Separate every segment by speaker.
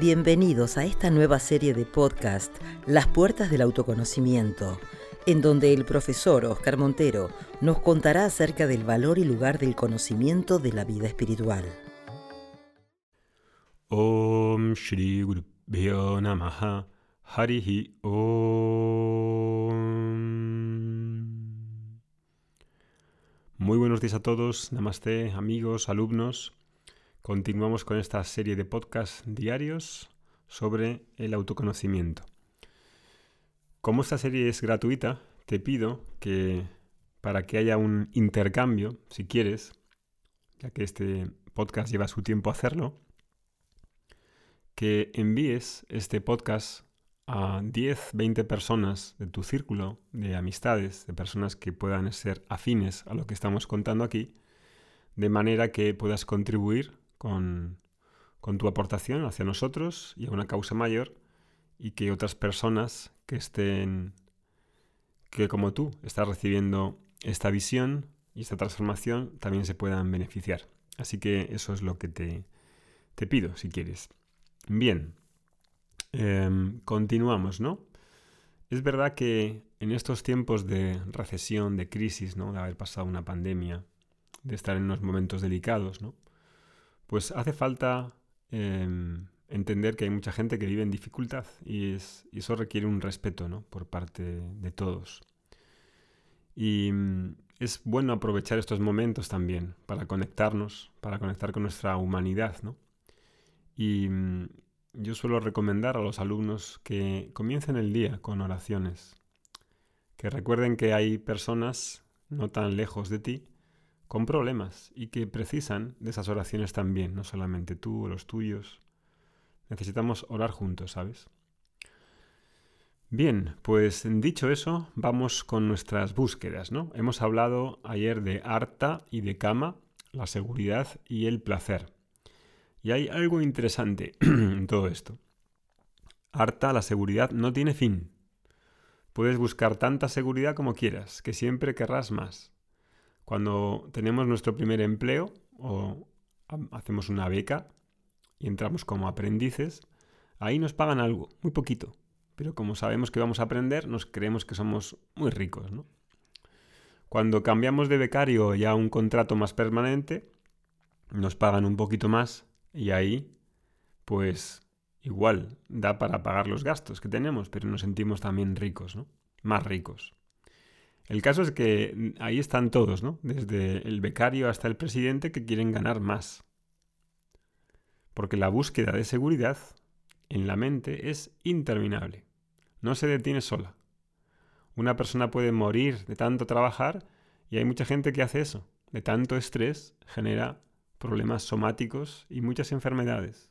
Speaker 1: Bienvenidos a esta nueva serie de podcast, Las Puertas del Autoconocimiento, en donde el profesor Oscar Montero nos contará acerca del valor y lugar del conocimiento de la vida espiritual.
Speaker 2: Om Shri Namaha Harihi Om. Muy buenos días a todos, namaste, amigos, alumnos. Continuamos con esta serie de podcasts diarios sobre el autoconocimiento. Como esta serie es gratuita, te pido que para que haya un intercambio, si quieres, ya que este podcast lleva su tiempo hacerlo, que envíes este podcast a 10, 20 personas de tu círculo de amistades, de personas que puedan ser afines a lo que estamos contando aquí, de manera que puedas contribuir con, tu aportación hacia nosotros y a una causa mayor y que otras personas que estén, que como tú, estás recibiendo esta visión y esta transformación, también se puedan beneficiar. Así que eso es lo que te, te pido, si quieres. Bien, em, continuamos, ¿no? Es verdad que en estos tiempos de recesión, de crisis, ¿no? De haber pasado una pandemia, de estar en unos momentos delicados, ¿no? Pues hace falta em, entender que hay mucha gente que vive en dificultad y, eso requiere un respeto ¿no? por parte de todos. Y mm, es bueno aprovechar estos momentos también para conectarnos, para conectar con nuestra humanidad. ¿no? Y mm, yo suelo recomendar a los alumnos que comiencen el día con oraciones, que recuerden que hay personas no tan lejos de ti con problemas y que precisan de esas oraciones también, no solamente tú o los tuyos. Necesitamos orar juntos, ¿sabes? Bien, pues dicho eso, vamos con nuestras búsquedas, ¿no? Hemos hablado ayer de Arta y de Kama, la seguridad y el placer. Y hay algo interesante en todo esto. Arta, la seguridad, no tiene fin. Puedes buscar tanta seguridad como quieras, que siempre querrás más. Cuando tenemos nuestro primer empleo o hacemos una beca y entramos como aprendices, ahí nos pagan algo, muy poquito. Pero como sabemos que vamos a aprender, nos creemos que somos muy ricos. Cuando cambiamos de becario ya a un contrato más permanente, nos pagan un poquito más y ahí, pues igual, da para pagar los gastos que tenemos, pero nos sentimos también ricos, ¿no? Más ricos. El caso es que ahí están todos, ¿no? Desde el becario hasta el presidente que quieren ganar más. Porque la búsqueda de seguridad en la mente es interminable. No se detiene sola. Una persona puede morir de tanto trabajar y hay mucha gente que hace eso. De tanto estrés genera problemas somáticos y muchas enfermedades.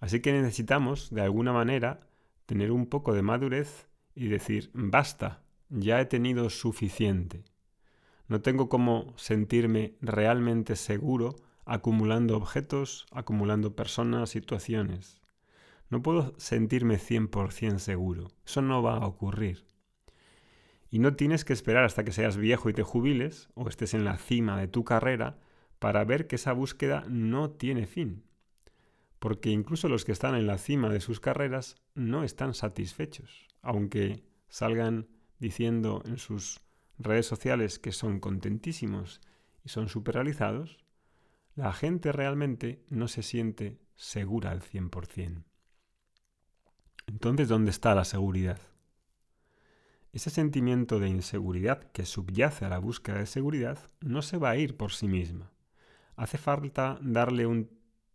Speaker 2: Así que necesitamos, de alguna manera, tener un poco de madurez y decir, basta, ya he tenido suficiente. No tengo cómo sentirme realmente seguro acumulando objetos, acumulando personas, situaciones. No puedo sentirme 100% seguro. Eso no va a ocurrir. Y no tienes que esperar hasta que seas viejo y te jubiles o estés en la cima de tu carrera para ver que esa búsqueda no tiene fin. Porque incluso los que están en la cima de sus carreras no están satisfechos, aunque salgan diciendo en sus redes sociales que son contentísimos y son super realizados, la gente realmente no se siente segura al 100%. Entonces, ¿dónde está la seguridad? Ese sentimiento de inseguridad que subyace a la búsqueda de seguridad no se va a ir por sí misma. Hace falta darle un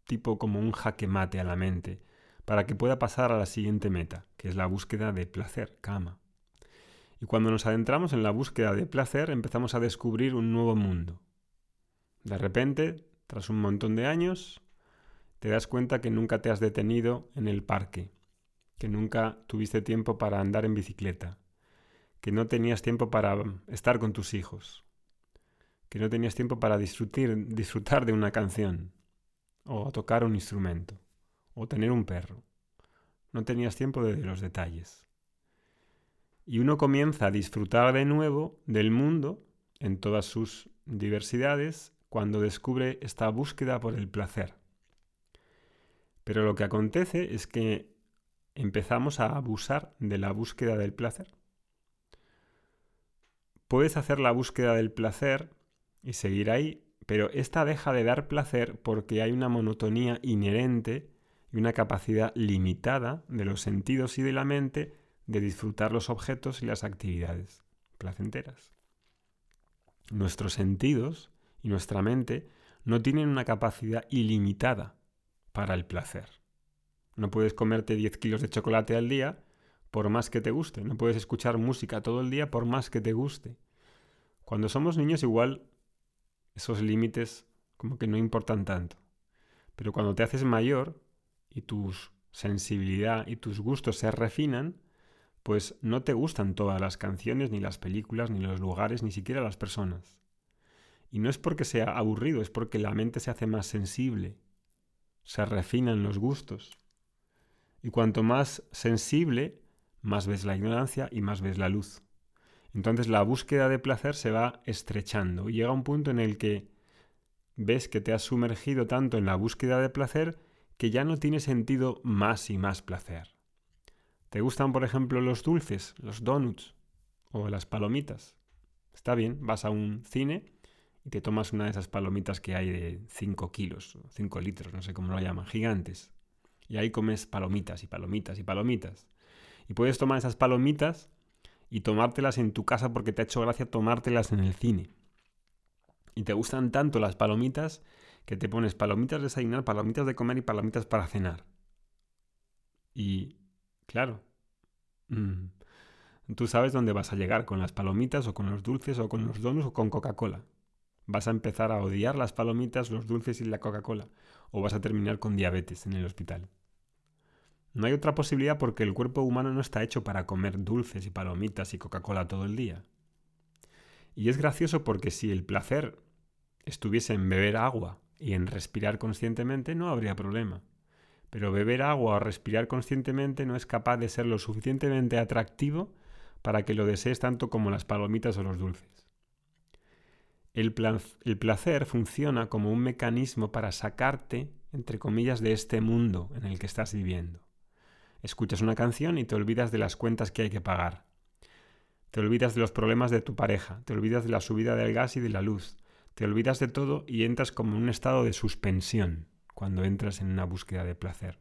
Speaker 2: tipo como un jaque mate a la mente para que pueda pasar a la siguiente meta, que es la búsqueda de placer, cama. Y cuando nos adentramos en la búsqueda de placer, empezamos a descubrir un nuevo mundo. De repente, tras un montón de años, te das cuenta que nunca te has detenido en el parque, que nunca tuviste tiempo para andar en bicicleta, que no tenías tiempo para estar con tus hijos, que no tenías tiempo para disfrutar, de una canción, o tocar un instrumento, o tener un perro. No tenías tiempo de los detalles y uno comienza a disfrutar de nuevo del mundo en todas sus diversidades cuando descubre esta búsqueda por el placer. Pero lo que acontece es que empezamos a abusar de la búsqueda del placer. Puedes hacer la búsqueda del placer y seguir ahí, pero esta deja de dar placer porque hay una monotonía inherente y una capacidad limitada de los sentidos y de la mente de disfrutar los objetos y las actividades placenteras. Nuestros sentidos y nuestra mente no tienen una capacidad ilimitada para el placer. No puedes comerte 10 kilos de chocolate al día por más que te guste. No puedes escuchar música todo el día por más que te guste. Cuando somos niños igual esos límites como que no importan tanto. Pero cuando te haces mayor y tu sensibilidad y tus gustos se refinan, pues no te gustan todas las canciones, ni las películas, ni los lugares, ni siquiera las personas. Y no es porque sea aburrido, es porque la mente se hace más sensible, se refinan los gustos. Y cuanto más sensible, más ves la ignorancia y más ves la luz. Entonces la búsqueda de placer se va estrechando y llega un punto en el que ves que te has sumergido tanto en la búsqueda de placer que ya no tiene sentido más y más placer. ¿Te gustan, por ejemplo, los dulces, los donuts o las palomitas? Está bien, vas a un cine y te tomas una de esas palomitas que hay de 5 kilos, 5 litros, no sé cómo lo llaman, gigantes. Y ahí comes palomitas y palomitas y palomitas. Y puedes tomar esas palomitas y tomártelas en tu casa porque te ha hecho gracia tomártelas en el cine. Y te gustan tanto las palomitas que te pones palomitas de desayunar, palomitas de comer y palomitas para cenar. Y Claro. Mm. Tú sabes dónde vas a llegar con las palomitas o con los dulces o con los donuts o con Coca-Cola. Vas a empezar a odiar las palomitas, los dulces y la Coca-Cola. O vas a terminar con diabetes en el hospital. No hay otra posibilidad porque el cuerpo humano no está hecho para comer dulces y palomitas y Coca-Cola todo el día. Y es gracioso porque si el placer estuviese en beber agua y en respirar conscientemente, no habría problema pero beber agua o respirar conscientemente no es capaz de ser lo suficientemente atractivo para que lo desees tanto como las palomitas o los dulces. El, el, placer funciona como un mecanismo para sacarte, entre comillas, de este mundo en el que estás viviendo. Escuchas una canción y te olvidas de las cuentas que hay que pagar. Te olvidas de los problemas de tu pareja, te olvidas de la subida del gas y de la luz, te olvidas de todo y entras como en un estado de suspensión cuando entras en una búsqueda de placer.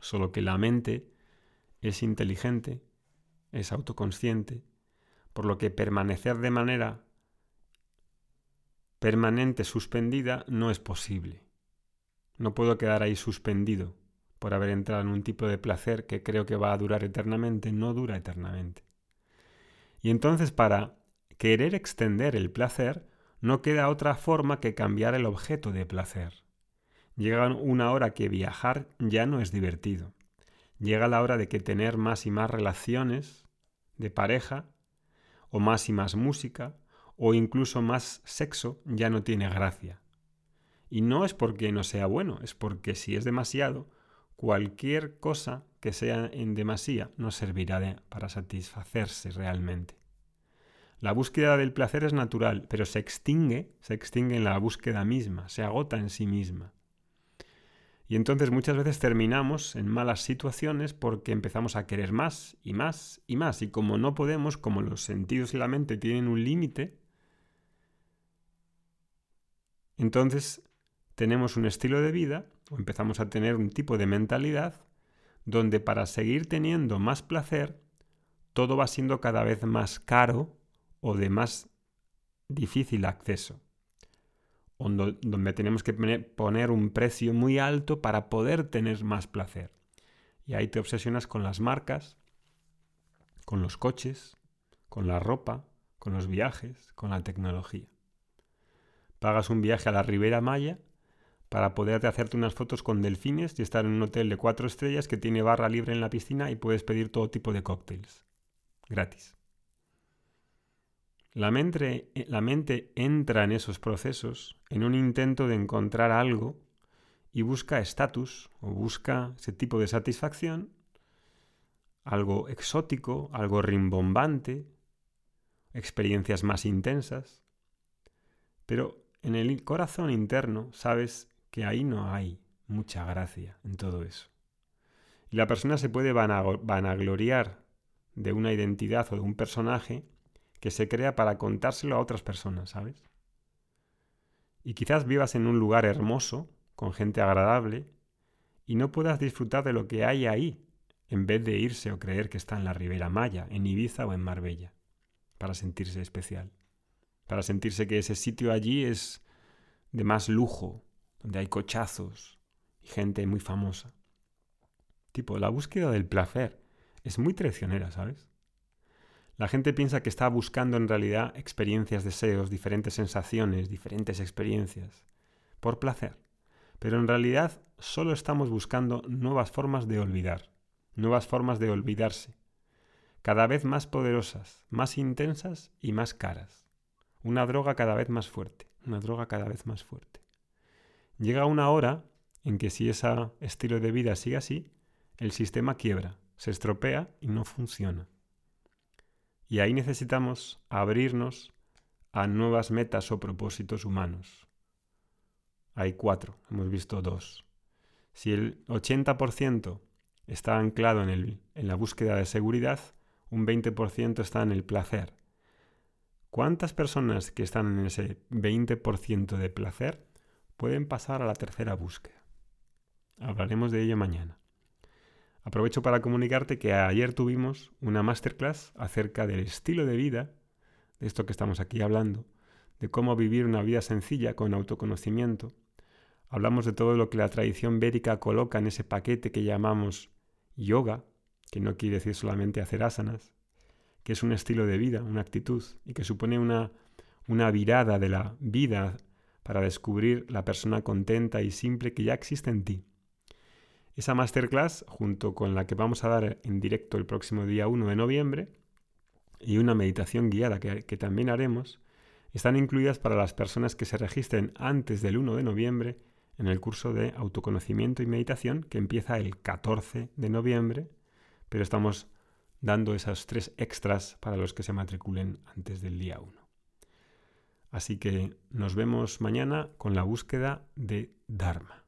Speaker 2: Solo que la mente es inteligente, es autoconsciente, por lo que permanecer de manera permanente suspendida no es posible. No puedo quedar ahí suspendido por haber entrado en un tipo de placer que creo que va a durar eternamente, no dura eternamente. Y entonces para querer extender el placer, no queda otra forma que cambiar el objeto de placer. Llega una hora que viajar ya no es divertido. Llega la hora de que tener más y más relaciones de pareja, o más y más música, o incluso más sexo ya no tiene gracia. Y no es porque no sea bueno, es porque si es demasiado, cualquier cosa que sea en demasía no servirá para satisfacerse realmente. La búsqueda del placer es natural, pero se extingue, se extingue en la búsqueda misma, se agota en sí misma. Y entonces muchas veces terminamos en malas situaciones porque empezamos a querer más y más y más. Y como no podemos, como los sentidos y la mente tienen un límite, entonces tenemos un estilo de vida o empezamos a tener un tipo de mentalidad donde para seguir teniendo más placer, todo va siendo cada vez más caro o de más difícil acceso donde tenemos que poner un precio muy alto para poder tener más placer. Y ahí te obsesionas con las marcas, con los coches, con la ropa, con los viajes, con la tecnología. Pagas un viaje a la Ribera Maya para poder hacerte unas fotos con delfines y estar en un hotel de cuatro estrellas que tiene barra libre en la piscina y puedes pedir todo tipo de cócteles. Gratis. La mente, eh, la mente entra en esos procesos en un intento de encontrar algo y busca estatus o busca ese tipo de satisfacción, algo exótico, algo rimbombante, experiencias más intensas. Pero en el corazón interno sabes que ahí no hay mucha gracia en todo eso. Y la persona se puede vanagloriar de una identidad o de un personaje que se crea para contárselo a otras personas, ¿sabes? Y quizás vivas en un lugar hermoso, con gente agradable, y no puedas disfrutar de lo que hay ahí, en vez de irse o creer que está en la Ribera Maya, en Ibiza o en Marbella, para sentirse especial, para sentirse que ese sitio allí es de más lujo, donde hay cochazos y gente muy famosa. Tipo, la búsqueda del placer es muy traicionera, ¿sabes? La gente piensa que está buscando en realidad experiencias, deseos, diferentes sensaciones, diferentes experiencias, por placer. Pero en realidad solo estamos buscando nuevas formas de olvidar, nuevas formas de olvidarse, cada vez más poderosas, más intensas y más caras. Una droga cada vez más fuerte, una droga cada vez más fuerte. Llega una hora en que si ese estilo de vida sigue así, el sistema quiebra, se estropea y no funciona. Y ahí necesitamos abrirnos a nuevas metas o propósitos humanos. Hay cuatro, hemos visto dos. Si el 80% está anclado en, el, en la búsqueda de seguridad, un 20% está en el placer. ¿Cuántas personas que están en ese 20% de placer pueden pasar a la tercera búsqueda? Hablaremos de ello mañana. Aprovecho para comunicarte que ayer tuvimos una masterclass acerca del estilo de vida, de esto que estamos aquí hablando, de cómo vivir una vida sencilla con autoconocimiento. Hablamos de todo lo que la tradición védica coloca en ese paquete que llamamos yoga, que no quiere decir solamente hacer asanas, que es un estilo de vida, una actitud, y que supone una, una virada de la vida para descubrir la persona contenta y simple que ya existe en ti. Esa masterclass, junto con la que vamos a dar en directo el próximo día 1 de noviembre, y una meditación guiada que, también haremos, están incluidas para las personas que se registren antes del 1 de noviembre en el curso de autoconocimiento y meditación que empieza el 14 de noviembre, pero estamos dando esas tres extras para los que se matriculen antes del día 1. Así que nos vemos mañana con la búsqueda de Dharma.